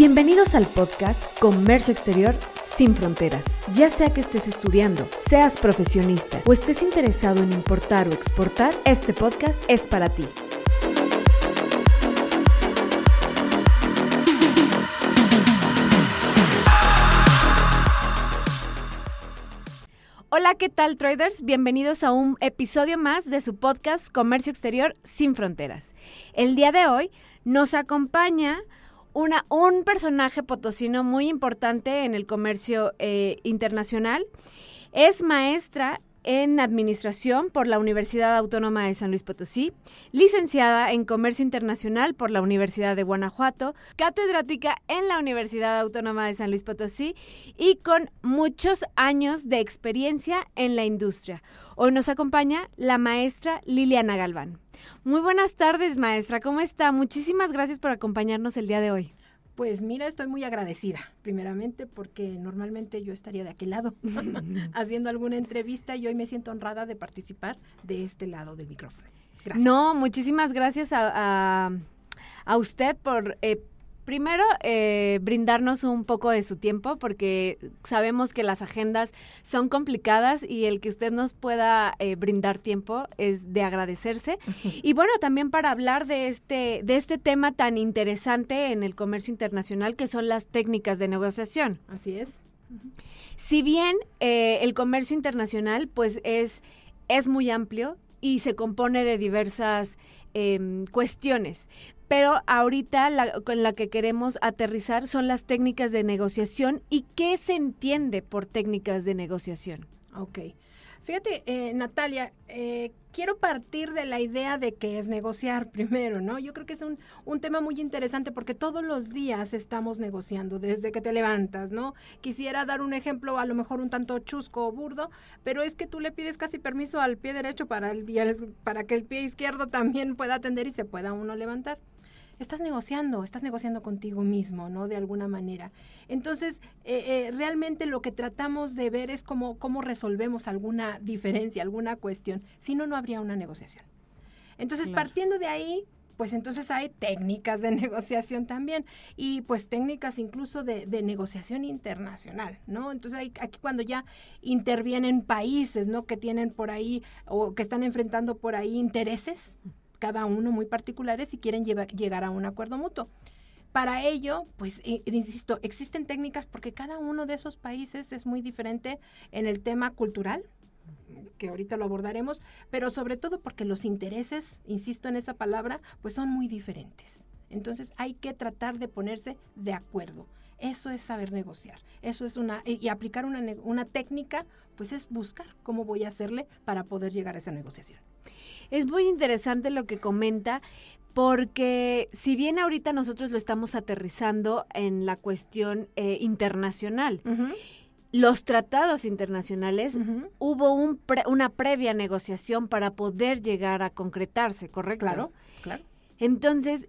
Bienvenidos al podcast Comercio Exterior sin Fronteras. Ya sea que estés estudiando, seas profesionista o estés interesado en importar o exportar, este podcast es para ti. Hola, ¿qué tal traders? Bienvenidos a un episodio más de su podcast Comercio Exterior sin Fronteras. El día de hoy nos acompaña un personaje potosino muy importante en el comercio eh, internacional. Es maestra en Administración por la Universidad Autónoma de San Luis Potosí, licenciada en Comercio Internacional por la Universidad de Guanajuato, catedrática en la Universidad Autónoma de San Luis Potosí y con muchos años de experiencia en la industria. Hoy nos acompaña la maestra Liliana Galván. Muy buenas tardes, maestra. ¿Cómo está? Muchísimas gracias por acompañarnos el día de hoy. Pues mira, estoy muy agradecida, primeramente porque normalmente yo estaría de aquel lado haciendo alguna entrevista y hoy me siento honrada de participar de este lado del micrófono. Gracias. No, muchísimas gracias a, a, a usted por eh, primero, eh, brindarnos un poco de su tiempo, porque sabemos que las agendas son complicadas y el que usted nos pueda eh, brindar tiempo es de agradecerse. Y bueno, también para hablar de este, de este tema tan interesante en el comercio internacional, que son las técnicas de negociación. Así es. Si bien eh, el comercio internacional, pues es, es muy amplio y se compone de diversas eh, cuestiones pero ahorita la, con la que queremos aterrizar son las técnicas de negociación y qué se entiende por técnicas de negociación. Ok. Fíjate, eh, Natalia, eh, quiero partir de la idea de que es negociar primero, ¿no? Yo creo que es un, un, tema muy interesante porque todos los días estamos negociando desde que te levantas, ¿no? Quisiera dar un ejemplo a lo mejor un tanto chusco o burdo, pero es que tú le pides casi permiso al pie derecho para, el, para que el pie izquierdo también pueda atender y se pueda uno levantar estás negociando, estás negociando contigo mismo, ¿no? De alguna manera. Entonces, eh, eh, realmente lo que tratamos de ver es cómo, cómo resolvemos alguna diferencia, alguna cuestión. Si no, no habría una negociación. Entonces, partiendo de ahí, pues entonces hay técnicas de negociación también y pues técnicas incluso de, de negociación internacional, ¿no? Entonces hay, aquí cuando ya intervienen países, ¿no? Que tienen por ahí o que están enfrentando por ahí intereses, cada uno muy particulares y quieren llegar a un acuerdo mutuo. Para ello, pues, insisto, existen técnicas porque cada uno de esos países es muy diferente en el tema cultural, que ahorita lo abordaremos, pero sobre todo porque los intereses, insisto en esa palabra, pues son muy diferentes. Entonces hay que tratar de ponerse de acuerdo. Eso es saber negociar. Eso es una y aplicar una, una técnica, pues es buscar cómo voy a hacerle para poder llegar a esa negociación. Es muy interesante lo que comenta porque si bien ahorita nosotros lo estamos aterrizando en la cuestión eh, internacional, los tratados internacionales hubo un una previa negociación para poder llegar a concretarse, ¿correcto? Claro, claro. Entonces,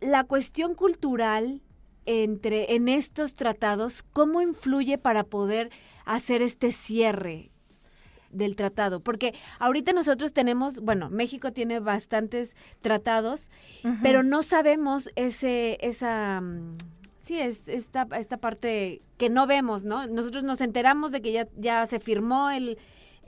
la cuestión cultural entre en estos tratados, ¿cómo influye para poder hacer este cierre? Del tratado, porque ahorita nosotros tenemos, bueno, México tiene bastantes tratados, pero no sabemos ese, esa, sí, es, esta, esta parte que no vemos, ¿no? Nosotros nos enteramos de que ya, ya se firmó el,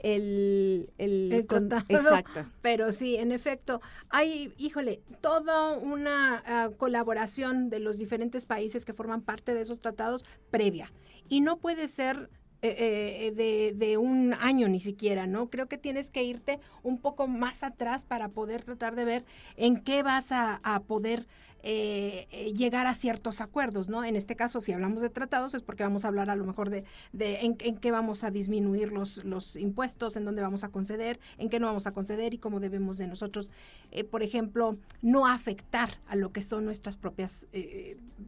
el, el, tratado. Exacto. Pero sí, en efecto, hay, híjole, toda una uh, colaboración de los diferentes países que forman parte de esos tratados previa. Y no puede ser eh, eh, de, de, un año ni siquiera, ¿no? Creo que tienes que irte un poco más atrás para poder tratar de ver en qué vas a, a poder eh, eh, llegar a ciertos acuerdos, ¿no? En este caso, si hablamos de tratados, es porque vamos a hablar a lo mejor de, en, qué vamos a disminuir los, los impuestos, en dónde vamos a conceder, en qué no vamos a conceder y cómo debemos de nosotros, eh, por ejemplo, no afectar a lo que son nuestras propias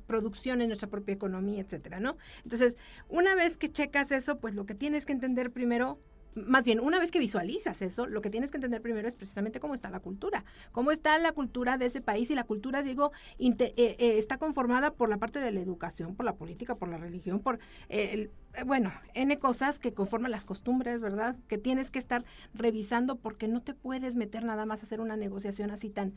producciones, nuestra propia economía, etcétera, ¿no? Entonces, una vez que checas eso, pues lo que tienes que entender primero más bien, una vez que visualizas eso, lo que tienes que entender primero es precisamente cómo está la cultura, cómo está la cultura de ese país y la cultura, digo, eh, eh, está conformada por la parte de la educación, por la política, por la religión, por, eh, el, bueno, N cosas que conforman las costumbres, ¿verdad? Que tienes que estar revisando porque no te puedes meter nada más a hacer una negociación así tan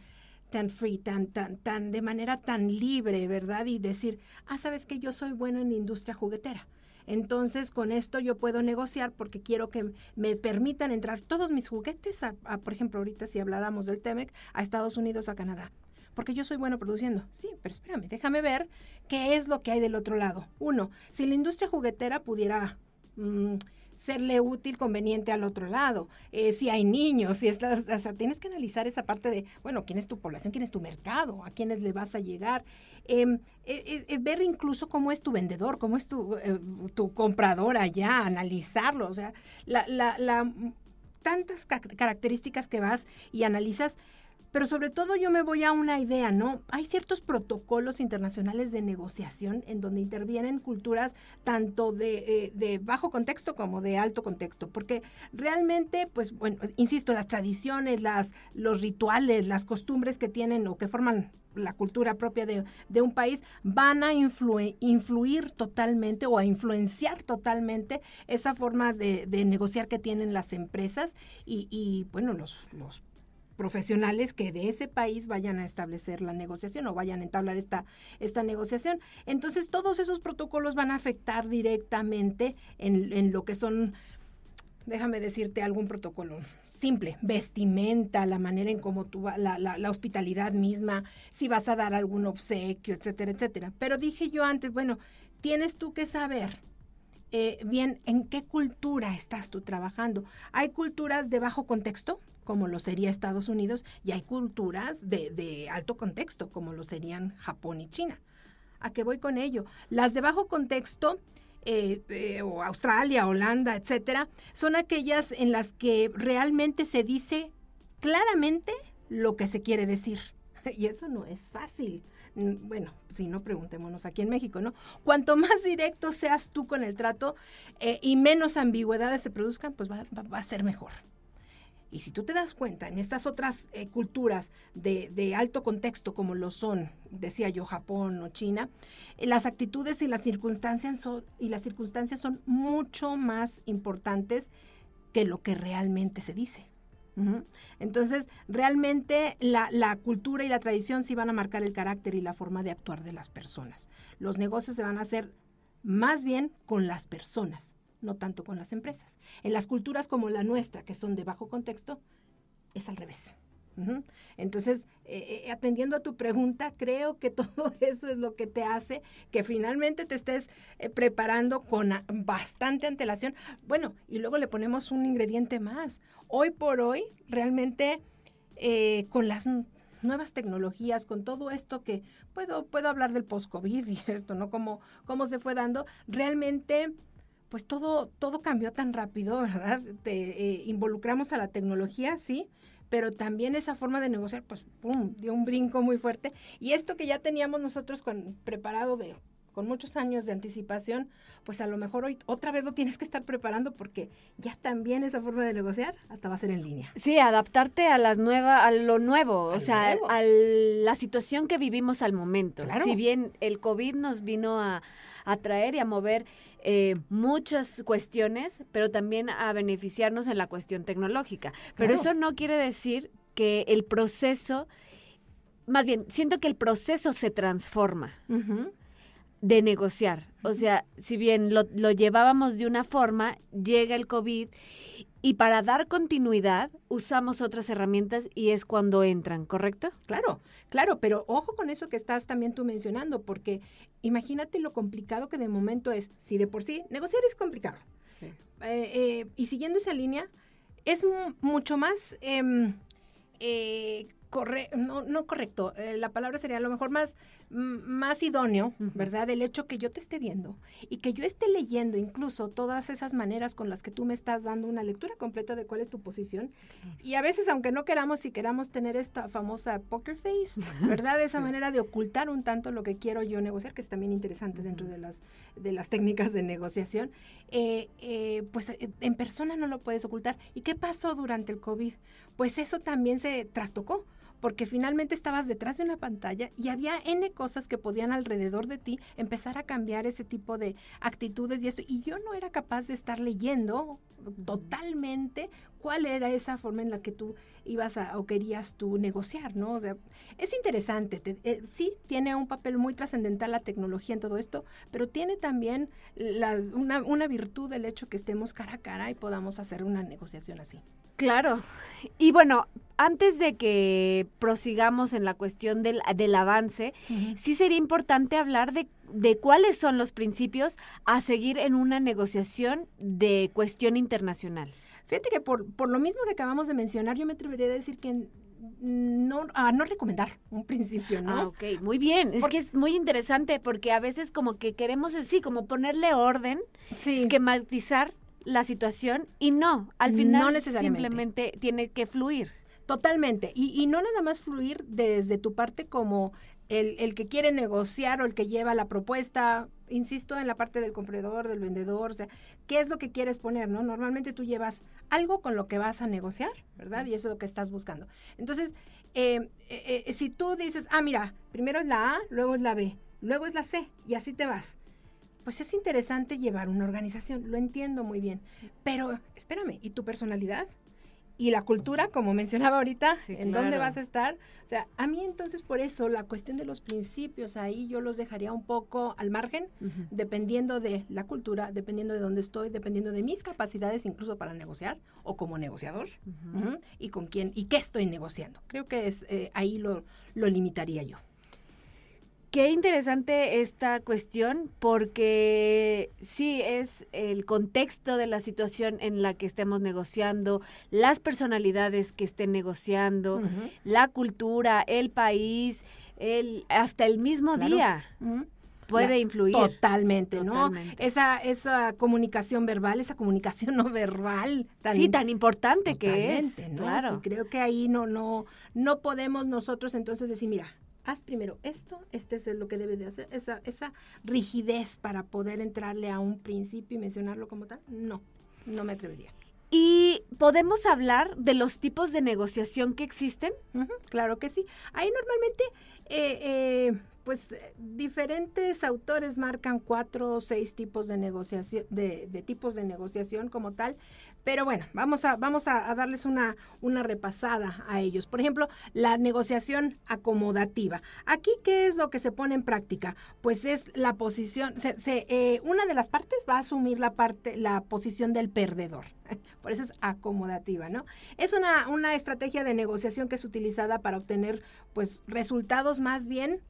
tan free, tan, tan, tan, de manera tan libre, ¿verdad? Y decir, ah, sabes que yo soy bueno en la industria juguetera. Entonces, con esto yo puedo negociar porque quiero que me permitan entrar todos mis juguetes, a, por ejemplo, ahorita si habláramos del TEMEC, a Estados Unidos, a Canadá. Porque yo soy bueno produciendo. Sí, pero espérame, déjame ver qué es lo que hay del otro lado. Uno, si la industria juguetera pudiera mm, serle útil, conveniente al otro lado. Eh, si hay niños, si estás, o sea, tienes que analizar esa parte de, bueno, quién es tu población, quién es tu mercado, a quiénes le vas a llegar. Em, e, e, ver incluso cómo es tu vendedor, cómo es tu, eh, tu comprador allá, analizarlo. O sea, la, la, la tantas características que vas y analizas pero sobre todo yo me voy a una idea, ¿no? Hay ciertos protocolos internacionales de negociación en donde intervienen culturas tanto de, eh, bajo contexto como de alto contexto, porque realmente, pues bueno, insisto, las tradiciones, las, los rituales, las costumbres que tienen o que forman la cultura propia de, un país van a influir totalmente o a influenciar totalmente esa forma de, negociar que tienen las empresas y, y bueno, los profesionales que de ese país vayan a establecer la negociación o vayan a entablar esta, esta negociación. Entonces, todos esos protocolos van a afectar directamente en, lo que son, déjame decirte, algún protocolo simple, vestimenta, la manera en cómo tú, la, la, la, hospitalidad misma, si vas a dar algún obsequio, etcétera, etcétera. Pero dije yo antes, bueno, tienes tú que saber eh, bien en qué cultura estás tú trabajando. Hay culturas de bajo contexto, como lo sería Estados Unidos, y hay culturas de, alto contexto, como lo serían Japón y China. ¿A qué voy con ello? Las de bajo contexto, eh, eh, o Australia, Holanda, etcétera, son aquellas en las que realmente se dice claramente lo que se quiere decir. Y eso no es fácil. Mm, bueno, si no, preguntémonos aquí en México, ¿no? Cuanto más directo seas tú con el trato eh, y menos ambigüedades se produzcan, pues va a ser mejor. Y si tú te das cuenta, en estas otras eh, culturas de, alto contexto, como lo son, decía yo, Japón o China, las actitudes y las circunstancias son, y las circunstancias son mucho más importantes que lo que realmente se dice. Entonces, realmente la, la, cultura y la tradición sí van a marcar el carácter y la forma de actuar de las personas. Los negocios se van a hacer más bien con las personas no tanto con las empresas. En las culturas como la nuestra, que son de bajo contexto, es al revés. Entonces, eh, eh, atendiendo a tu pregunta, creo que todo eso es lo que te hace que finalmente te estés eh, preparando con bastante antelación. Bueno, y luego le ponemos un ingrediente más. Hoy por hoy, realmente, con las nuevas tecnologías, con todo esto que puedo, puedo hablar del post-COVID y esto, ¿no? Cómo, cómo se fue dando, realmente pues todo, todo cambió tan rápido, ¿verdad? Te, involucramos a la tecnología, sí, pero también esa forma de negociar, pues, ¡pum!, dio un brinco muy fuerte. Y esto que ya teníamos nosotros con, preparado de con muchos años de anticipación, pues a lo mejor hoy otra vez lo tienes que estar preparando porque ya también esa forma de negociar hasta va a ser en línea. Sí, adaptarte a las nuevas, a lo nuevo, o sea, a la situación que vivimos al momento. Si bien el COVID nos vino a, a traer y a mover eh, muchas cuestiones, pero también a beneficiarnos en la cuestión tecnológica. Pero eso no quiere decir que el proceso, más bien, siento que el proceso se transforma. de negociar. O sea, si bien lo, lo, llevábamos de una forma, llega el COVID y para dar continuidad usamos otras herramientas y es cuando entran, ¿correcto? Claro, claro, pero ojo con eso que estás también tú mencionando, porque imagínate lo complicado que de momento es, si de por sí negociar es complicado. Sí. Eh, eh, y siguiendo esa línea, es mucho más em, eh, corre no, no correcto, eh, la palabra sería a lo mejor más, más idóneo, ¿verdad? El hecho que yo te esté viendo y que yo esté leyendo incluso todas esas maneras con las que tú me estás dando una lectura completa de cuál es tu posición. Y a veces, aunque no queramos, si queramos tener esta famosa poker face, ¿verdad? Esa manera de ocultar un tanto lo que quiero yo negociar, que es también interesante dentro de las, de las técnicas de negociación, eh, eh, pues en persona no lo puedes ocultar. ¿Y qué pasó durante el COVID? Pues eso también se trastocó porque finalmente estabas detrás de una pantalla y había N cosas que podían alrededor de ti empezar a cambiar ese tipo de actitudes y eso. Y yo no era capaz de estar leyendo totalmente cuál era esa forma en la que tú ibas a, o querías tú negociar, ¿no? O sea, es interesante, eh, sí, tiene un papel muy trascendental la tecnología en todo esto, pero tiene también una, una virtud del hecho que estemos cara a cara y podamos hacer una negociación así. Claro. Y bueno, antes de que prosigamos en la cuestión del, del avance, sí sería importante hablar de, de, cuáles son los principios a seguir en una negociación de cuestión internacional. Fíjate que por, por lo mismo que acabamos de mencionar, yo me atrevería a decir que no, a no recomendar un principio, ¿no? Ah, ok, muy bien. Es que es muy interesante porque a veces como que queremos, sí, como ponerle orden, esquematizar la situación y no, al final simplemente tiene que fluir. Totalmente. Y, y, no nada más fluir desde tu parte como el, el, que quiere negociar o el que lleva la propuesta, insisto, en la parte del comprador, del vendedor, o sea, ¿qué es lo que quieres poner, no? Normalmente tú llevas algo con lo que vas a negociar, ¿verdad? Y eso es lo que estás buscando. Entonces, eh, eh, eh, si tú dices, ah, mira, primero es la A, luego es la B, luego es la C, y así te vas pues es interesante llevar una organización, lo entiendo muy bien, pero espérame, ¿y tu personalidad? Y la cultura, como mencionaba ahorita, ¿en dónde vas a estar? O sea, a mí entonces por eso la cuestión de los principios ahí yo los dejaría un poco al margen, dependiendo de la cultura, dependiendo de dónde estoy, dependiendo de mis capacidades incluso para negociar o como negociador y con quién y qué estoy negociando. Creo que es eh, ahí lo, lo limitaría yo. Qué interesante esta cuestión porque sí es el contexto de la situación en la que estemos negociando, las personalidades que estén negociando, la cultura, el país, el hasta el mismo día. Puede influir. Totalmente, ¿no? Esa, esa comunicación verbal, esa comunicación no verbal. Tan sí, tan importante que es. Claro. creo que ahí no, no, no podemos nosotros entonces decir, mira, haz primero esto, este es lo que debe de hacer, esa, esa rigidez para poder entrarle a un principio y mencionarlo como tal, no, no me atrevería. ¿Y podemos hablar de los tipos de negociación que existen? claro que sí. Ahí normalmente, eh, eh, pues, diferentes autores marcan cuatro o seis tipos de negociación, de, de tipos de negociación como tal. Pero bueno, vamos a, vamos a, darles una, una repasada a ellos. Por ejemplo, la negociación acomodativa. Aquí, ¿qué es lo que se pone en práctica? Pues es la posición, se, eh, una de las partes va a asumir la, parte, la posición del perdedor. Por eso es acomodativa, ¿no? Es una, una estrategia de negociación que es utilizada para obtener pues resultados más bien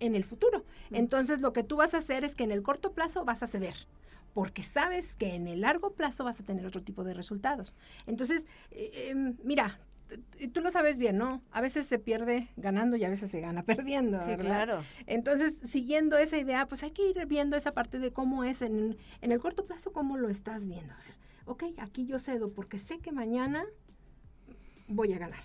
en el futuro. Entonces, lo que tú vas a hacer es que en el corto plazo vas a ceder porque sabes que en el largo plazo vas a tener otro tipo de resultados. Entonces, eh, em, mira, tú lo sabes bien, ¿no? A veces se pierde ganando y a veces se gana perdiendo. Sí, claro. Entonces, siguiendo esa idea, pues hay que ir viendo esa parte de cómo es en, en el corto plazo, cómo lo estás viendo. ok, aquí yo cedo porque sé que mañana voy a ganar.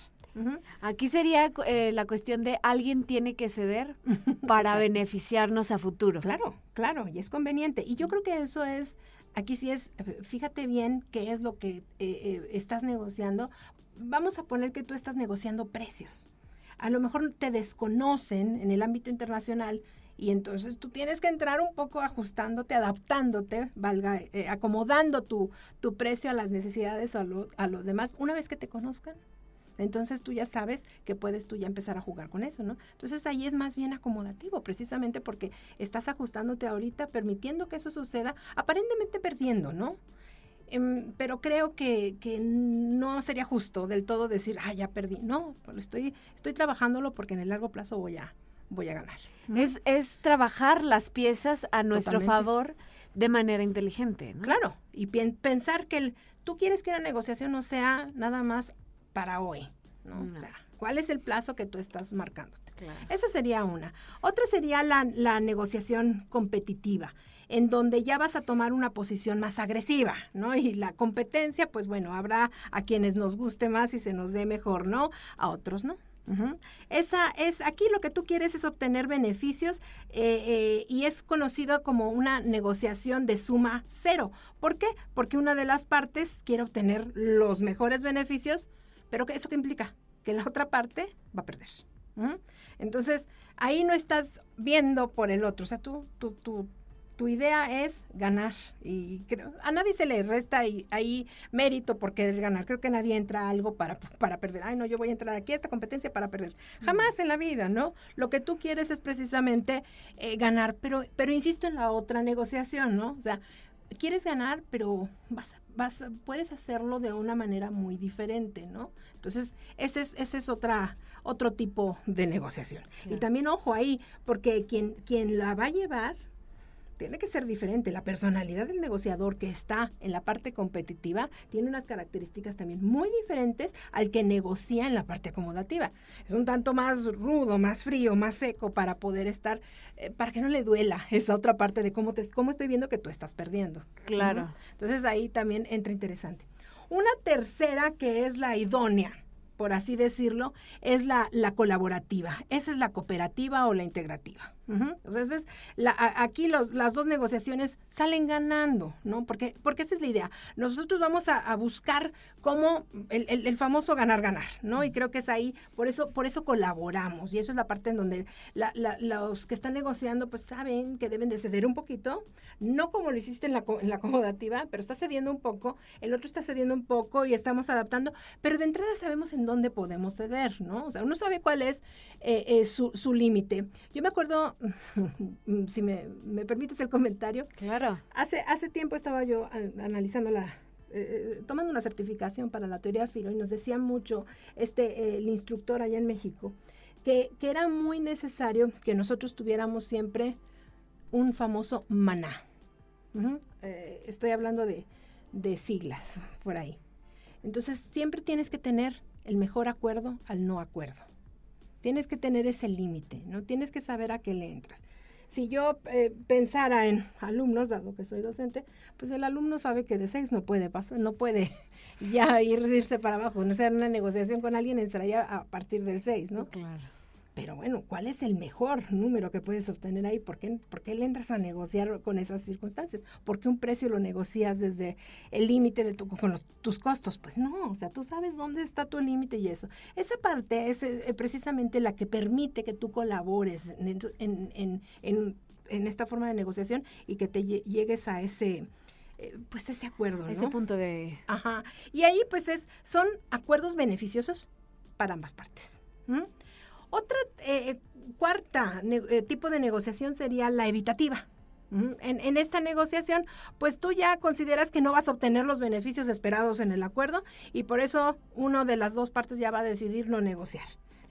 Aquí sería eh, la cuestión de alguien tiene que ceder para beneficiarnos a futuro. Claro, claro, y es conveniente. Y yo creo que eso es, aquí sí es, fíjate bien qué es lo que eh, eh, estás negociando. Vamos a poner que tú estás negociando precios. A lo mejor te desconocen en el ámbito internacional y entonces tú tienes que entrar un poco ajustándote, adaptándote, valga, acomodando tu, tu precio a las necesidades a, a los demás. Una vez que te conozcan, entonces tú ya sabes que puedes tú ya empezar a jugar con eso, ¿no? Entonces ahí es más bien acomodativo, precisamente porque estás ajustándote ahorita, permitiendo que eso suceda, aparentemente perdiendo, ¿no? Em, pero creo que, que, no sería justo del todo decir, ah, ya perdí. No, pero estoy, estoy trabajándolo porque en el largo plazo voy a, voy a ganar. Es, es trabajar las piezas a nuestro favor de manera inteligente. ¿no? Claro, y pensar que el, tú quieres que una negociación no sea nada más para hoy, ¿no? O sea, ¿cuál es el plazo que tú estás marcándote? Esa sería una. Otra sería la, la negociación competitiva en donde ya vas a tomar una posición más agresiva, ¿no? Y la competencia, pues bueno, habrá a quienes nos guste más y se nos dé mejor, ¿no? A otros, ¿no? Esa es, aquí lo que tú quieres es obtener beneficios eh, eh, y es conocido como una negociación de suma cero. ¿Por qué? Porque una de las partes quiere obtener los mejores beneficios pero ¿eso qué implica? Que la otra parte va a perder. Entonces, ahí no estás viendo por el otro. O sea, tú, tú, tú tu idea es ganar y a nadie se le resta ahí, mérito por querer ganar. Creo que nadie entra a algo para, para perder. Ay, no, yo voy a entrar aquí a esta competencia para perder. Jamás en la vida, ¿no? Lo que tú quieres es precisamente eh, ganar, pero, pero insisto en la otra negociación, ¿no? O sea, quieres ganar, pero vas, vas, puedes hacerlo de una manera muy diferente, ¿no? Entonces, ese es, ese es otra, otro tipo de negociación. Y también, ojo ahí, porque quien, quien la va a llevar tiene que ser diferente. La personalidad del negociador que está en la parte competitiva tiene unas características también muy diferentes al que negocia en la parte acomodativa. Es un tanto más rudo, más frío, más seco para poder estar, eh, para que no le duela esa otra parte de cómo, te, cómo estoy viendo que tú estás perdiendo. Claro. Entonces ahí también entra interesante. Una tercera que es la idónea por así decirlo, es la, la colaborativa. Esa es la cooperativa o la integrativa. La, aquí los, las dos negociaciones salen ganando, ¿no? Porque, porque esa es la idea. Nosotros vamos a, buscar cómo el, el, famoso ganar-ganar, ¿no? Y creo que es ahí, por eso, por eso colaboramos. Y eso es la parte en donde los que están negociando, pues saben que deben de ceder un poquito, no como lo hiciste en la, en la acomodativa, pero está cediendo un poco, el otro está cediendo un poco y estamos adaptando, pero de entrada sabemos en dónde podemos ceder, ¿no? O sea, uno sabe cuál es eh, eh, su, su límite. Yo me acuerdo si me, me, permites el comentario. Claro. Hace, hace tiempo estaba yo analizando la, eh, tomando una certificación para la teoría filo y nos decía mucho este, el instructor allá en México, que, que, era muy necesario que nosotros tuviéramos siempre un famoso maná. Eh, estoy hablando de, de siglas por ahí. Entonces siempre tienes que tener el mejor acuerdo al no acuerdo. Tienes que tener ese límite, ¿no? Tienes que saber a qué le entras. Si yo eh, pensara en alumnos, dado que soy docente, pues el alumno sabe que de seis no puede pasar, no puede ya irse para abajo, no sea una negociación con alguien entraría a partir del seis, ¿no? Claro. Pero bueno, ¿cuál es el mejor número que puedes obtener ahí? ¿Por qué, ¿Por qué le entras a negociar con esas circunstancias? ¿Por qué un precio lo negocias desde el límite de tu, con tus costos? Pues no, o sea, tú sabes dónde está tu límite y eso. Esa parte es eh, precisamente la que permite que tú colabores en, en, en, en, esta forma de negociación y que te llegues a ese eh, pues ese acuerdo, ¿no? Ese punto de... Ajá. Y ahí pues es, son acuerdos beneficiosos para ambas partes. Otra eh, cuarta eh, tipo de negociación sería la evitativa. En, en, esta negociación, pues tú ya consideras que no vas a obtener los beneficios esperados en el acuerdo y por eso uno de las dos partes ya va a decidir no negociar.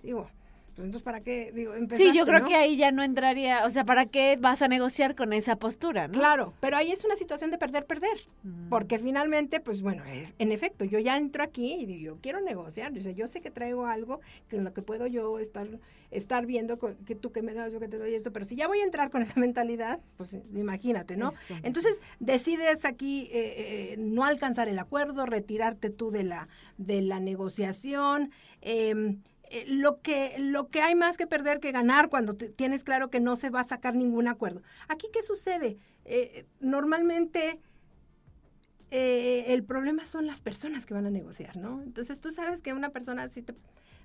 Digo, pues entonces, ¿para qué? Digo, sí, yo creo que ahí ya no entraría, o sea, ¿para qué vas a negociar con esa postura, no? Claro, pero ahí es una situación de perder-perder, mm. porque finalmente, pues bueno, eh, en efecto, yo ya entro aquí y yo quiero negociar, o sea, yo sé que traigo algo que en lo que puedo yo estar, estar viendo que tú que me das, yo que te doy esto, pero si ya voy a entrar con esa mentalidad, pues imagínate, ¿no? Entonces, decides aquí eh, eh, no alcanzar el acuerdo, retirarte tú de la, de la negociación, eh, eh, lo, que, lo que hay más que perder que ganar cuando tienes claro que no se va a sacar ningún acuerdo. Aquí, ¿qué sucede? Eh, normalmente eh, el problema son las personas que van a negociar, ¿no? Entonces tú sabes que una persona, si te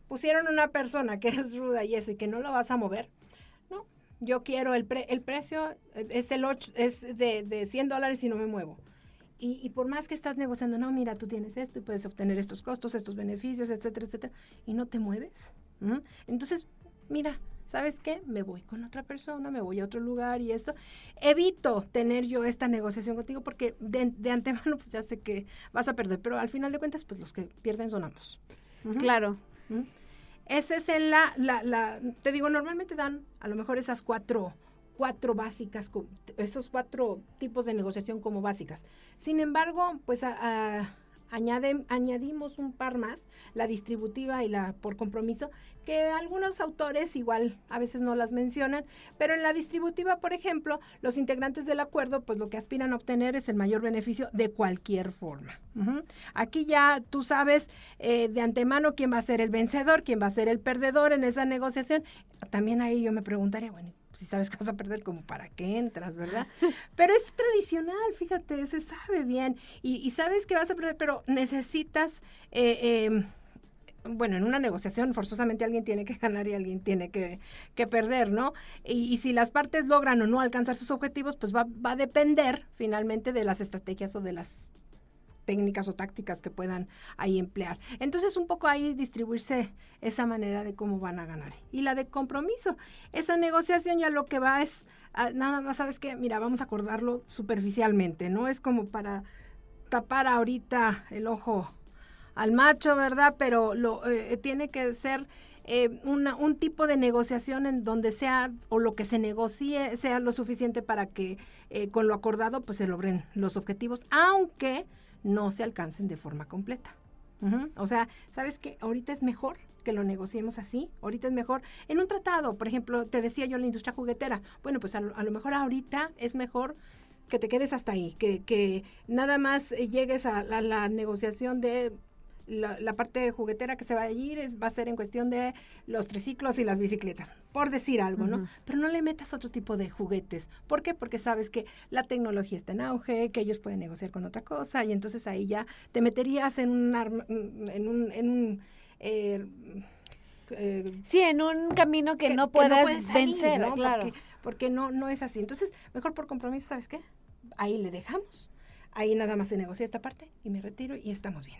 pusieron una persona que es ruda y eso y que no lo vas a mover, ¿no? Yo quiero el, el precio, es, el es de, de 100 dólares y no me muevo. Y, por más que estás negociando, no, mira, tú tienes esto y puedes obtener estos costos, estos beneficios, etcétera, etcétera, y no te mueves. Entonces, mira, ¿sabes qué? Me voy con otra persona, me voy a otro lugar y esto. Evito tener yo esta negociación contigo porque de, antemano pues ya sé que vas a perder, pero al final de cuentas pues los que pierden son ambos. Claro. Ese es el, la, la, la, te digo, normalmente dan a lo mejor esas cuatro cuatro básicas, esos cuatro tipos de negociación como básicas. Sin embargo, pues añadimos un par más, la distributiva y la por compromiso, que algunos autores igual a veces no las mencionan, pero en la distributiva, por ejemplo, los integrantes del acuerdo, pues lo que aspiran a obtener es el mayor beneficio de cualquier forma. Aquí ya tú sabes eh, de antemano quién va a ser el vencedor, quién va a ser el perdedor en esa negociación. También ahí yo me preguntaría, bueno, si sabes que vas a perder, como para qué entras, ¿verdad? Pero es tradicional, fíjate, se sabe bien. Y, sabes que vas a perder, pero necesitas... Eh, em, bueno, en una negociación forzosamente alguien tiene que ganar y alguien tiene que, que perder, ¿no? Y, y, si las partes logran o no alcanzar sus objetivos, pues va, va a depender finalmente de las estrategias o de las técnicas o tácticas que puedan ahí emplear. Entonces, un poco ahí distribuirse esa manera de cómo van a ganar. Y la de compromiso, esa negociación ya lo que va es, ah, nada más, ¿sabes qué? Mira, vamos a acordarlo superficialmente, ¿no? Es como para tapar ahorita el ojo al macho, ¿verdad? Pero lo eh, tiene que ser eh, una, un tipo de negociación en donde sea o lo que se negocie sea lo suficiente para que eh, con lo acordado pues se logren los objetivos, aunque no se alcancen de forma completa. O sea, ¿sabes qué? Ahorita es mejor que lo negociemos así. Ahorita es mejor. En un tratado, por ejemplo, te decía yo la industria juguetera. Bueno, pues a lo, mejor ahorita es mejor que te quedes hasta ahí, que, que nada más llegues a la negociación de la, parte juguetera que se va a ir es, va a ser en cuestión de los triciclos y las bicicletas, por decir algo, ¿no? Pero no le metas otro tipo de juguetes. ¿Por qué? Porque sabes que la tecnología está en auge, que ellos pueden negociar con otra cosa y entonces ahí ya te meterías en un... En un, en un eh, eh, sí, en un camino que, no puedes, vencer, claro. Porque, porque, no, no es así. Entonces, mejor por compromiso, ¿sabes qué? Ahí le dejamos, ahí nada más se negocia esta parte y me retiro y estamos bien.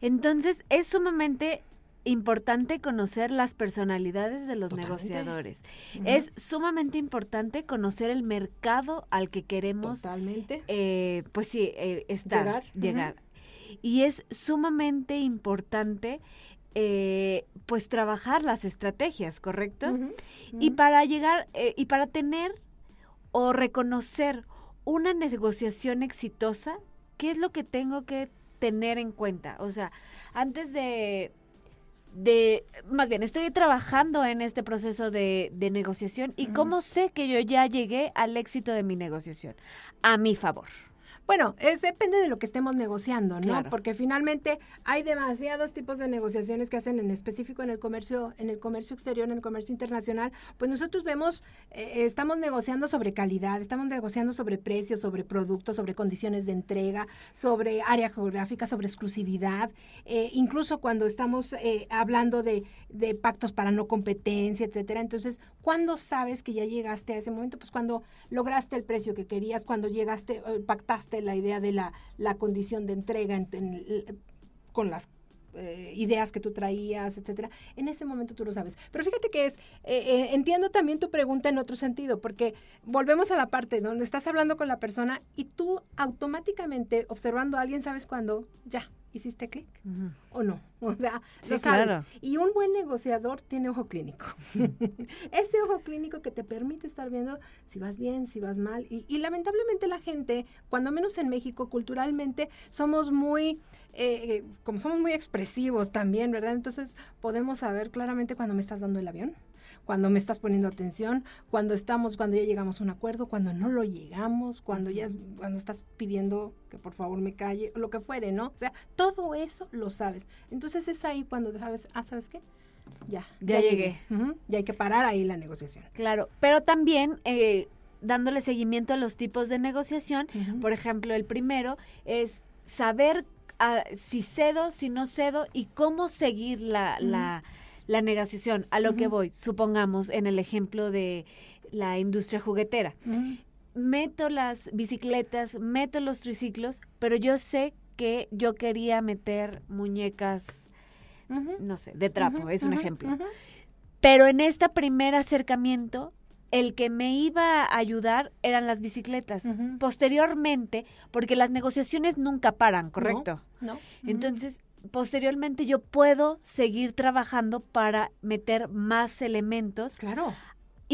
Entonces, es sumamente importante conocer las personalidades de los negociadores. Es sumamente importante conocer el mercado al que queremos, Totalmente. Eh, pues sí, eh, estar, llegar. Y es sumamente importante, eh, pues trabajar las estrategias, ¿correcto? Y para llegar y para tener o reconocer una negociación exitosa, ¿qué es lo que tengo que tener en cuenta. O sea, antes de, de, más bien, estoy trabajando en este proceso de, de negociación y cómo sé que yo ya llegué al éxito de mi negociación. A mi favor. Bueno, es depende de lo que estemos negociando, ¿no? Porque finalmente hay demasiados tipos de negociaciones que hacen en específico en el comercio, en el comercio exterior, en el comercio internacional. Pues nosotros vemos, eh, estamos negociando sobre calidad, estamos negociando sobre precios, sobre productos, sobre condiciones de entrega, sobre área geográfica, sobre exclusividad, eh, incluso cuando estamos eh, hablando de, de pactos para no competencia, etcétera. Entonces, ¿cuándo sabes que ya llegaste a ese momento? Pues cuando lograste el precio que querías, cuando llegaste, pactaste la idea de la, la condición de entrega con las eh, ideas que tú traías, etcétera. En ese momento tú lo sabes. Pero fíjate que es, eh, eh, entiendo también tu pregunta en otro sentido, porque volvemos a la parte donde estás hablando con la persona y tú automáticamente observando a alguien sabes cuándo ya hiciste clic o no. O sea, lo sabes. Y un buen negociador tiene ojo clínico. Ese ojo clínico que te permite estar viendo si vas bien, si vas mal. Y, y lamentablemente la gente, cuando menos en México, culturalmente, somos muy, eh, como somos muy expresivos también, ¿verdad? Entonces podemos saber claramente cuando me estás dando el avión cuando me estás poniendo atención, cuando estamos, cuando ya llegamos a un acuerdo, cuando no lo llegamos, cuando ya cuando estás pidiendo que por favor me calle, lo que fuere, ¿no? O sea, todo eso lo sabes. Entonces es ahí cuando sabes, ah, ¿sabes qué? Ya, ya, llegué. Ya hay que parar ahí la negociación. Claro, pero también eh, dándole seguimiento a los tipos de negociación, por ejemplo, el primero es saber ah, si cedo, si no cedo y cómo seguir la, la la negociación, a lo que voy, supongamos en el ejemplo de la industria juguetera. Meto las bicicletas, meto los triciclos, pero yo sé que yo quería meter muñecas, no sé, de trapo, es un ejemplo. Pero en este primer acercamiento, el que me iba a ayudar eran las bicicletas. Posteriormente, porque las negociaciones nunca paran, ¿correcto? No. Entonces, posteriormente yo puedo seguir trabajando para meter más elementos claro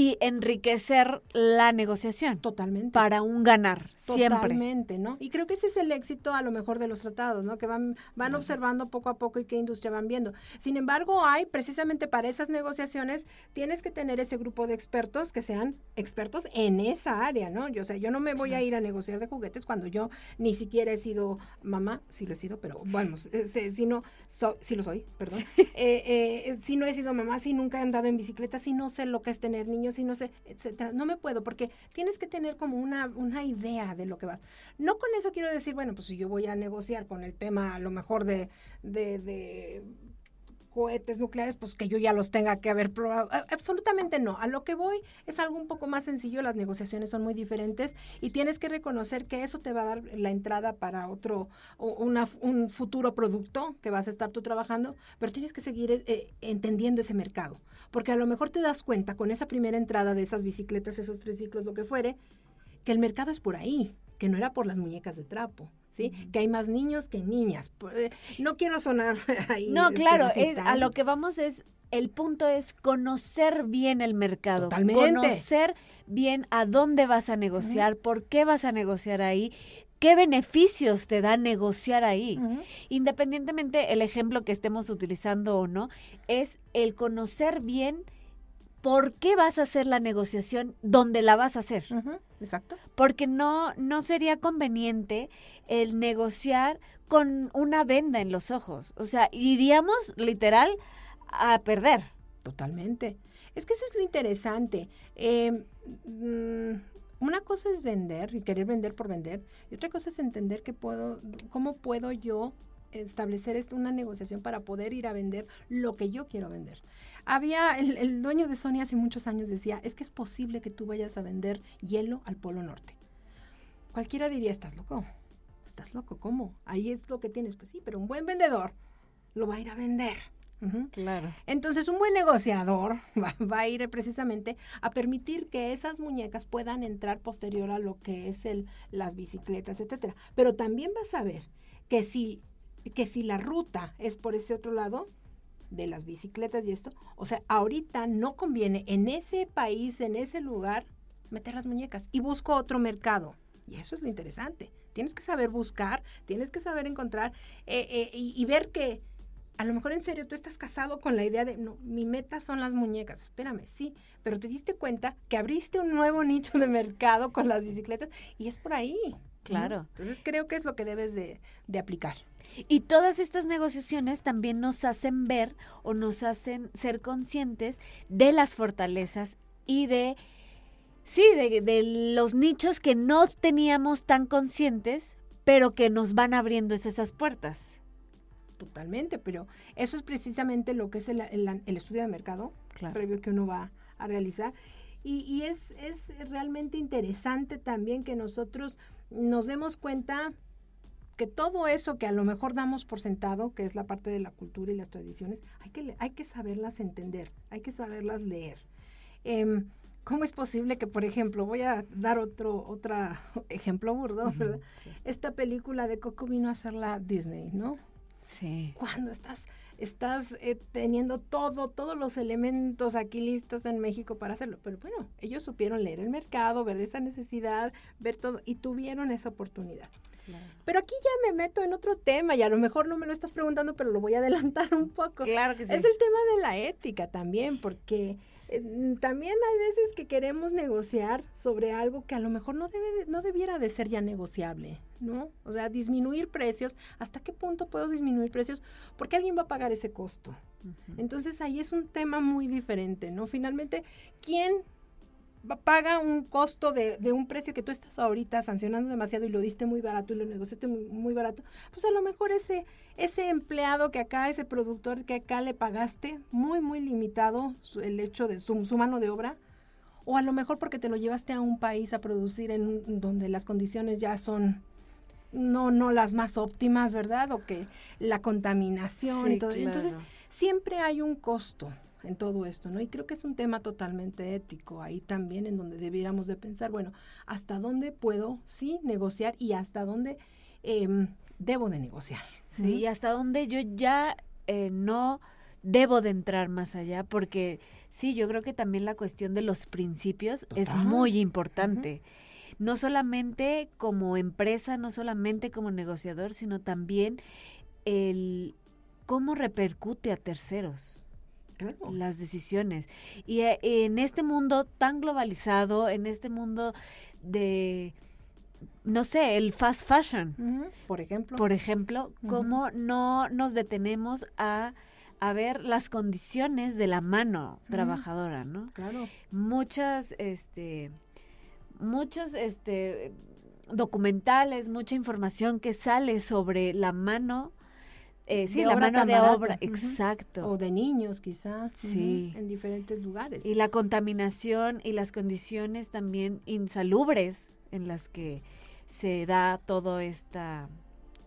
y enriquecer la negociación. Totalmente. Para un ganar, siempre. Totalmente, ¿no? Y creo que ese es el éxito a lo mejor de los tratados, ¿no? Que van, van observando poco a poco y qué industria van viendo. Sin embargo, hay precisamente para esas negociaciones, tienes que tener ese grupo de expertos que sean expertos en esa área, ¿no? Yo, o sea, yo no me voy a ir a negociar de juguetes cuando yo ni siquiera he sido mamá, sí lo he sido, pero bueno, este, si no, sí lo soy, perdón. Eh, eh, si no he sido mamá, si nunca he andado en bicicleta, si no sé lo que es tener niños y no sé, etcétera. No me puedo porque tienes que tener como una, una idea de lo que vas. No con eso quiero decir, bueno, pues si yo voy a negociar con el tema a lo mejor de, de, cohetes nucleares, pues que yo ya los tenga que haber probado. Absolutamente no. A lo que voy es algo un poco más sencillo, las negociaciones son muy diferentes y tienes que reconocer que eso te va a dar la entrada para otro, una, un futuro producto que vas a estar tú trabajando, pero tienes que seguir eh, entendiendo ese mercado, porque a lo mejor te das cuenta con esa primera entrada de esas bicicletas, esos triciclos, lo que fuere, que el mercado es por ahí, que no era por las muñecas de trapo. ¿sí? Que hay más niños que niñas. Eh, no quiero sonar ahí. No, este, claro, a lo que vamos es, el punto es conocer bien el mercado. Totalmente. Conocer bien a dónde vas a negociar, por qué vas a negociar ahí, qué beneficios te da negociar ahí. Independientemente el ejemplo que estemos utilizando o no, es el conocer bien por qué vas a hacer la negociación, dónde la vas a hacer. Exacto. Porque no, no sería conveniente el negociar con una venda en los ojos. O sea, iríamos literal a perder. Totalmente. Es que eso es lo interesante. Em, mm, una cosa es vender y querer vender por vender, y otra cosa es entender que puedo, cómo puedo yo establecer una negociación para poder ir a vender lo que yo quiero vender. Había, el, dueño de Sony hace muchos años decía, es que es posible que tú vayas a vender hielo al Polo Norte. Cualquiera diría, estás loco, estás loco, ¿cómo? Ahí es lo que tienes. Pues sí, pero un buen vendedor lo va a ir a vender. Claro. Entonces, un buen negociador va, va, a ir precisamente a permitir que esas muñecas puedan entrar posterior a lo que es el, las bicicletas, etcétera. Pero también vas a ver que si que si la ruta es por ese otro lado de las bicicletas y esto, o sea, ahorita no conviene en ese país, en ese lugar, meter las muñecas y busco otro mercado. Y eso es lo interesante. Tienes que saber buscar, tienes que saber encontrar eh, eh, y, ver que a lo mejor en serio tú estás casado con la idea de, no, mi meta son las muñecas. Espérame, sí, pero te diste cuenta que abriste un nuevo nicho de mercado con las bicicletas y es por ahí. Claro. Entonces creo que es lo que debes de, de aplicar. Y todas estas negociaciones también nos hacen ver o nos hacen ser conscientes de las fortalezas y de, sí, de, de los nichos que no teníamos tan conscientes, pero que nos van abriendo esas puertas. Totalmente, pero eso es precisamente lo que es el, estudio de mercado previo que uno va a realizar. Y, y es, es realmente interesante también que nosotros nos demos cuenta que todo eso que a lo mejor damos por sentado, que es la parte de la cultura y las tradiciones, hay que, hay que saberlas entender, hay que saberlas leer. Em, ¿Cómo es posible que, por ejemplo, voy a dar otro otra ejemplo burdo, ¿verdad? Esta película de Coco vino a hacerla Disney, ¿no? Sí. Cuando estás, estás eh, teniendo todo, todos los elementos aquí listos en México para hacerlo. Pero bueno, ellos supieron leer el mercado, ver esa necesidad, ver todo, y tuvieron esa oportunidad. Pero aquí ya me meto en otro tema y a lo mejor no me lo estás preguntando, pero lo voy a adelantar un poco. Claro que sí. Es el tema de la ética también, porque eh, también hay veces que queremos negociar sobre algo que a lo mejor no debe no debiera de ser ya negociable, ¿no? O sea, disminuir precios, ¿hasta qué punto puedo disminuir precios? Porque alguien va a pagar ese costo. Entonces ahí es un tema muy diferente, ¿no? Finalmente, ¿quién paga un costo de, de, un precio que tú estás ahorita sancionando demasiado y lo diste muy barato y lo negociaste muy, barato, pues a lo mejor ese, ese empleado que acá, ese productor que acá le pagaste, muy, muy limitado el hecho de su, su mano de obra, o a lo mejor porque te lo llevaste a un país a producir en donde las condiciones ya son no no las más óptimas, ¿verdad? O que la contaminación y todo. Entonces, siempre hay un costo en todo esto, ¿no? Y creo que es un tema totalmente ético ahí también en donde debiéramos de pensar, bueno, ¿hasta dónde puedo sí negociar y hasta dónde em, debo de negociar? Sí, y hasta dónde yo ya eh, no debo de entrar más allá, porque sí, yo creo que también la cuestión de los principios es muy importante. No solamente como empresa, no solamente como negociador, sino también el cómo repercute a terceros las decisiones. Y eh, en este mundo tan globalizado, en este mundo de no sé, el fast fashion. Por ejemplo. Por ejemplo, cómo no nos detenemos a, a, ver las condiciones de la mano trabajadora, ¿no? Claro. Muchas, este, muchos, este, documentales, mucha información que sale sobre la mano eh, sí, la mano de obra, exacto. O de niños quizás. Sí. en diferentes lugares. Y la contaminación y las condiciones también insalubres en las que se da todo esta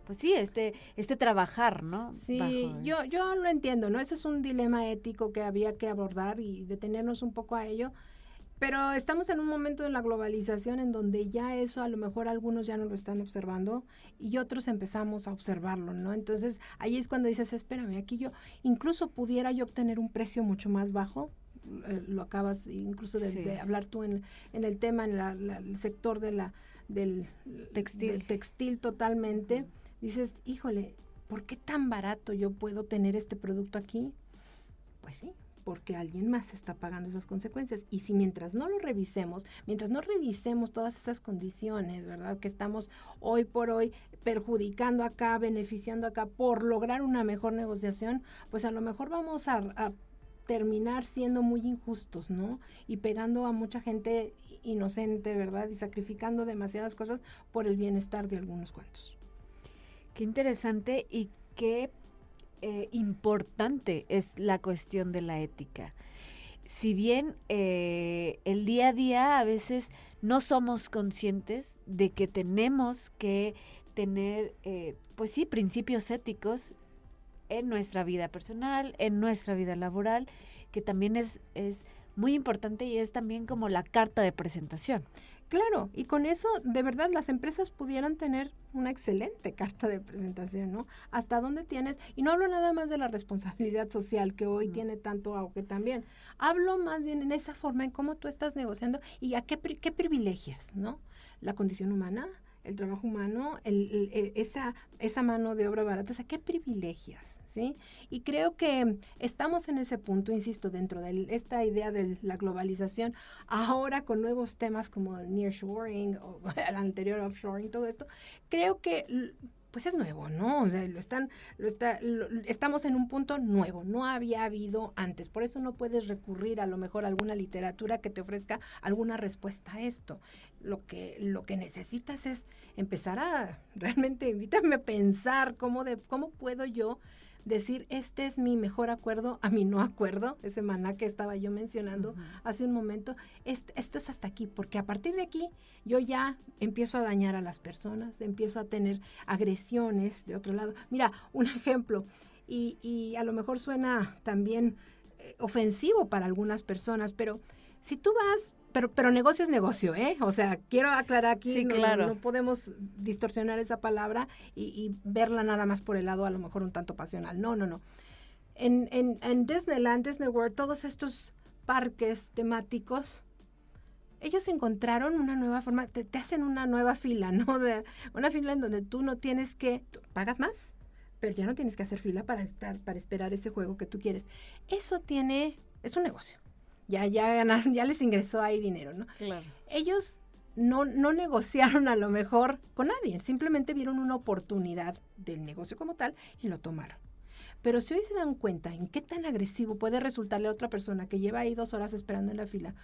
pues sí, este, este trabajar, ¿no? Sí, yo, yo lo entiendo, ¿no? Ese es un dilema ético que había que abordar y detenernos un poco a ello. Pero estamos en un momento de la globalización en donde ya eso a lo mejor algunos ya no lo están observando y otros empezamos a observarlo, ¿no? Entonces ahí es cuando dices, espérame, aquí yo incluso pudiera yo obtener un precio mucho más bajo, eh, lo acabas incluso de, hablar tú en, en, el tema, en el sector de la, del, textil. textil totalmente, dices, híjole, ¿por qué tan barato yo puedo tener este producto aquí? Pues sí, porque alguien más está pagando esas consecuencias. Y si mientras no lo revisemos, mientras no revisemos todas esas condiciones, ¿verdad? Que estamos hoy por hoy perjudicando acá, beneficiando acá por lograr una mejor negociación, pues a lo mejor vamos a, terminar siendo muy injustos, ¿no? Y pegando a mucha gente inocente, ¿verdad? Y sacrificando demasiadas cosas por el bienestar de algunos cuantos. Qué interesante y qué eh, importante es la cuestión de la ética. Si bien eh, el día a día a veces no somos conscientes de que tenemos que tener, eh, pues sí, principios éticos en nuestra vida personal, en nuestra vida laboral, que también es, es muy importante y es también como la carta de presentación. Claro, y con eso de verdad las empresas pudieran tener una excelente carta de presentación, ¿no? Hasta dónde tienes, y no hablo nada más de la responsabilidad social que hoy tiene tanto auge también, hablo más bien en esa forma, en cómo tú estás negociando y a qué, qué privilegias, ¿no? La condición humana, el trabajo humano, el, esa, esa mano de obra barata, o sea, qué privilegias, ¿sí? Y creo que estamos en ese punto, insisto, dentro de esta idea de la globalización, ahora con nuevos temas como el nearshoring o el anterior offshoring, todo esto, creo que pues es nuevo, ¿no? O sea, lo están, lo está, estamos en un punto nuevo, no había habido antes, por eso no puedes recurrir a lo mejor a alguna literatura que te ofrezca alguna respuesta a esto. Lo que, lo que necesitas es empezar a, realmente, invítame a pensar cómo, de, cómo puedo yo decir, este es mi mejor acuerdo a mi no acuerdo, ese maná que estaba yo mencionando hace un momento, este, esto es hasta aquí, porque a partir de aquí yo ya empiezo a dañar a las personas, empiezo a tener agresiones de otro lado. Mira, un ejemplo, y, y a lo mejor suena también eh, ofensivo para algunas personas, pero si tú vas pero, pero negocio es negocio, ¿eh? O sea, quiero aclarar aquí, no, podemos distorsionar esa palabra y, verla nada más por el lado a lo mejor un tanto pasional. No, no, no. En, en, en Disneyland, Disney World, todos estos parques temáticos, ellos encontraron una nueva forma, te, te, hacen una nueva fila, ¿no? De, una fila en donde tú no tienes que, pagas más, pero ya no tienes que hacer fila para estar, para esperar ese juego que tú quieres. Eso tiene, es un negocio ya, ya ganaron, ya les ingresó ahí dinero, ¿no? Claro. Ellos no, no negociaron a lo mejor con nadie, simplemente vieron una oportunidad del negocio como tal y lo tomaron. Pero si hoy se dan cuenta en qué tan agresivo puede resultarle a otra persona que lleva ahí dos horas esperando en la fila,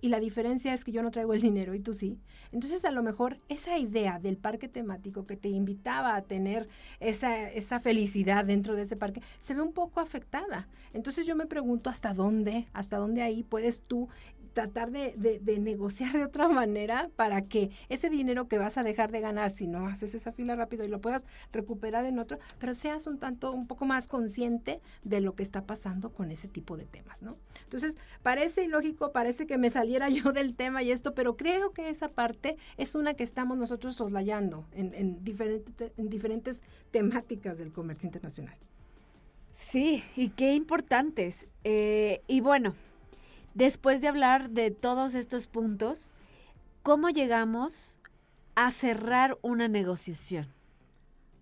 y la diferencia es que yo no traigo el dinero y tú sí, entonces a lo mejor esa idea del parque temático que te invitaba a tener esa, esa felicidad dentro de ese parque se ve un poco afectada. Entonces yo me pregunto hasta dónde, hasta dónde ahí puedes tú tratar de, de, negociar de otra manera para que ese dinero que vas a dejar de ganar si no haces esa fila rápido y lo puedas recuperar en otro, pero seas un tanto, un poco más consciente de lo que está pasando con ese tipo de temas, ¿no? Entonces, parece ilógico, parece que me saliera yo del tema y esto, pero creo que esa parte es una que estamos nosotros soslayando en, en, diferente, en diferentes temáticas del comercio internacional. Sí, y qué importantes. Eh, y bueno, después de hablar de todos estos puntos, ¿cómo llegamos a cerrar una negociación?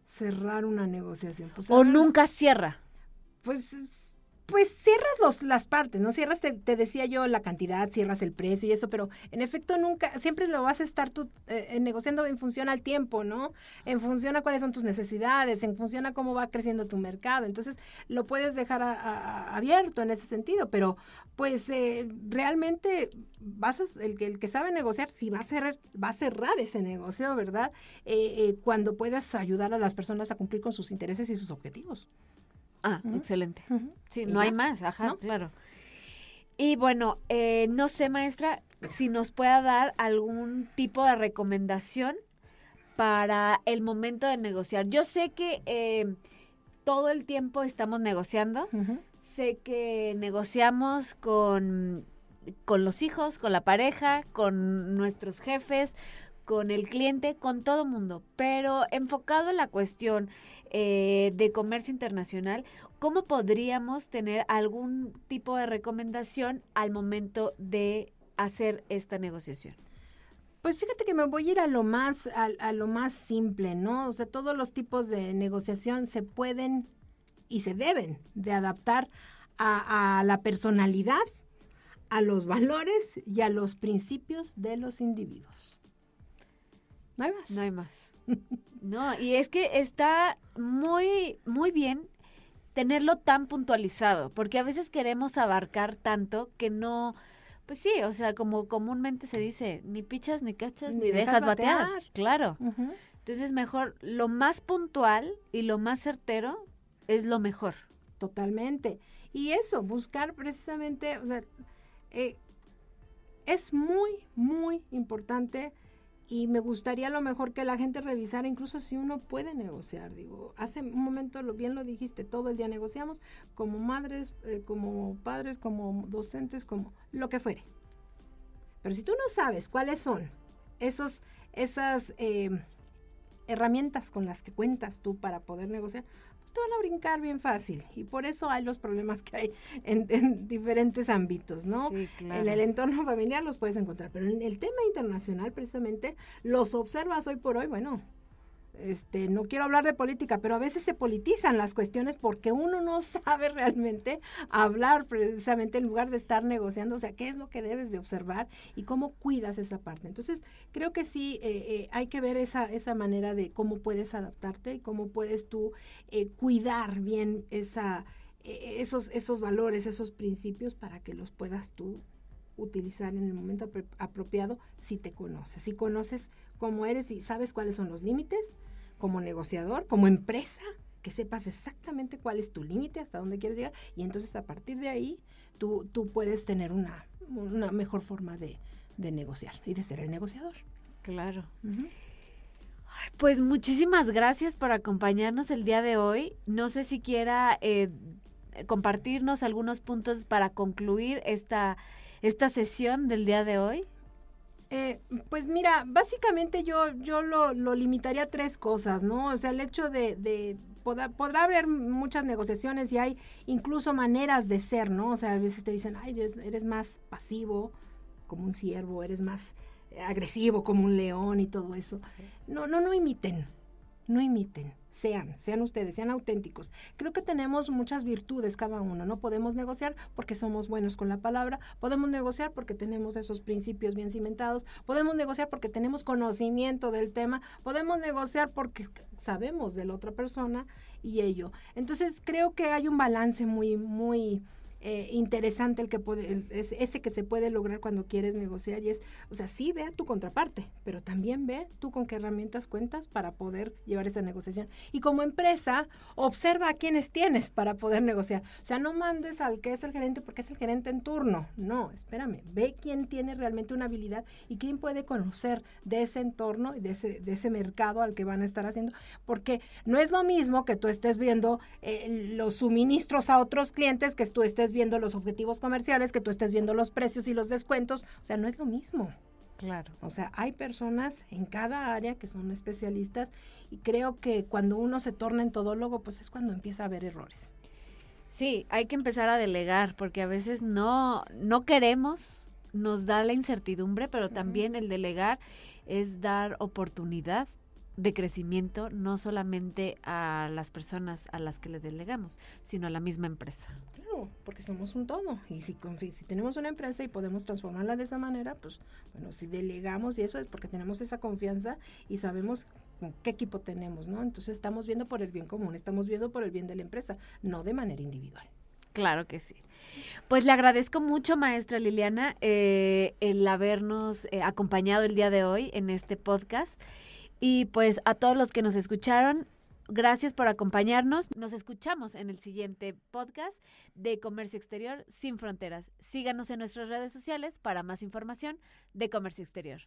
Cerrar una negociación. Pues, o nunca cierra. Pues pues cierras los, las partes, ¿no? Cierras, te, te, decía yo, la cantidad, cierras el precio y eso, pero en efecto nunca, siempre lo vas a estar tú eh, negociando en función al tiempo, ¿no? En función a cuáles son tus necesidades, en función a cómo va creciendo tu mercado. Entonces, lo puedes dejar abierto en ese sentido, pero pues eh, realmente vas a, el, el que sabe negociar, sí va a cerrar, va a cerrar ese negocio, ¿verdad? Eh, cuando puedas ayudar a las personas a cumplir con sus intereses y sus objetivos. Ah, excelente. Sí, no hay más, ajá, claro. Y bueno, eh, no sé, maestra, si nos pueda dar algún tipo de recomendación para el momento de negociar. Yo sé que eh, todo el tiempo estamos negociando. Sé que negociamos con, con los hijos, con la pareja, con nuestros jefes, con el cliente, con todo mundo, pero enfocado en la cuestión eh, de comercio internacional, ¿cómo podríamos tener algún tipo de recomendación al momento de hacer esta negociación? Pues fíjate que me voy a ir a lo más, a, lo más simple, ¿no? O sea, todos los tipos de negociación se pueden y se deben de adaptar a, a la personalidad, a los valores y a los principios de los individuos. No hay más. No hay más. no, y es que está muy, muy bien tenerlo tan puntualizado, porque a veces queremos abarcar tanto que no, pues sí, o sea, como comúnmente se dice, ni pichas, ni cachas, ni, dejas, batear. Claro. Entonces, mejor, lo más puntual y lo más certero es lo mejor. Totalmente. Y eso, buscar precisamente, o sea, eh, es muy, muy importante y me gustaría a lo mejor que la gente revisara incluso si uno puede negociar. Digo, hace un momento lo, bien lo dijiste, todo el día negociamos como madres, eh, como padres, como docentes, como lo que fuere. Pero si tú no sabes cuáles son esos, esas eh, herramientas con las que cuentas tú para poder negociar, pues te van a brincar bien fácil. Y por eso hay los problemas que hay en, diferentes ámbitos, ¿no? En el entorno familiar los puedes encontrar, pero en el tema internacional precisamente los observas hoy por hoy, bueno, este, no quiero hablar de política, pero a veces se politizan las cuestiones porque uno no sabe realmente hablar precisamente en lugar de estar negociando, o sea, qué es lo que debes de observar y cómo cuidas esa parte. Entonces, creo que sí eh, eh, hay que ver esa, esa manera de cómo puedes adaptarte y cómo puedes tú eh, cuidar bien esa, esos, esos valores, esos principios para que los puedas tú utilizar en el momento apropiado si te conoces, si conoces cómo eres y sabes cuáles son los límites, como negociador, como empresa, que sepas exactamente cuál es tu límite, hasta dónde quieres llegar, y entonces a partir de ahí tú, tú puedes tener una, una mejor forma de, de, negociar y de ser el negociador. Claro. Pues muchísimas gracias por acompañarnos el día de hoy. No sé si quiera eh, compartirnos algunos puntos para concluir esta, esta sesión del día de hoy. Eh, pues mira, básicamente yo, yo lo, lo, limitaría a tres cosas, ¿no? O sea, el hecho de, podrá, haber muchas negociaciones y hay incluso maneras de ser, ¿no? O sea, a veces te dicen, ay, eres, eres más pasivo como un ciervo, eres más agresivo como un león y todo eso. No, no, no imiten, no imiten sean, sean ustedes, sean auténticos. Creo que tenemos muchas virtudes cada uno, no podemos negociar porque somos buenos con la palabra, podemos negociar porque tenemos esos principios bien cimentados, podemos negociar porque tenemos conocimiento del tema, podemos negociar porque sabemos de la otra persona y ello. Entonces creo que hay un balance muy, muy eh, interesante el que puede, ese que se puede lograr cuando quieres negociar y es, o sea, sí ve a tu contraparte, pero también ve tú con qué herramientas cuentas para poder llevar esa negociación. Y como empresa, observa a quienes tienes para poder negociar. O sea, no mandes al que es el gerente porque es el gerente en turno. No, espérame, ve quién tiene realmente una habilidad y quién puede conocer de ese entorno y de ese, de ese mercado al que van a estar haciendo, porque no es lo mismo que tú estés viendo eh, los suministros a otros clientes que tú estés viendo los objetivos comerciales, que tú estés viendo los precios y los descuentos. O sea, no es lo mismo. Claro. O sea, hay personas en cada área que son especialistas y creo que cuando uno se torna en todólogo, pues es cuando empieza a haber errores. Sí, hay que empezar a delegar porque a veces no, no queremos, nos da la incertidumbre, pero también el delegar es dar oportunidad de crecimiento no solamente a las personas a las que le delegamos, sino a la misma empresa. Porque somos un todo. Y si, si tenemos una empresa y podemos transformarla de esa manera, pues bueno, si delegamos y eso es porque tenemos esa confianza y sabemos qué equipo tenemos, ¿no? Entonces estamos viendo por el bien común, estamos viendo por el bien de la empresa, no de manera individual. Claro que sí. Pues le agradezco mucho, maestra Liliana, eh, el habernos eh, acompañado el día de hoy en este podcast. Y pues a todos los que nos escucharon, gracias por acompañarnos. Nos escuchamos en el siguiente podcast de Comercio Exterior sin Fronteras. Síganos en nuestras redes sociales para más información de Comercio Exterior.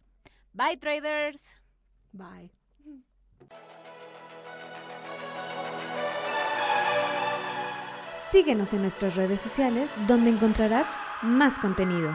Bye, traders. Bye. Síguenos en nuestras redes sociales donde encontrarás más contenido.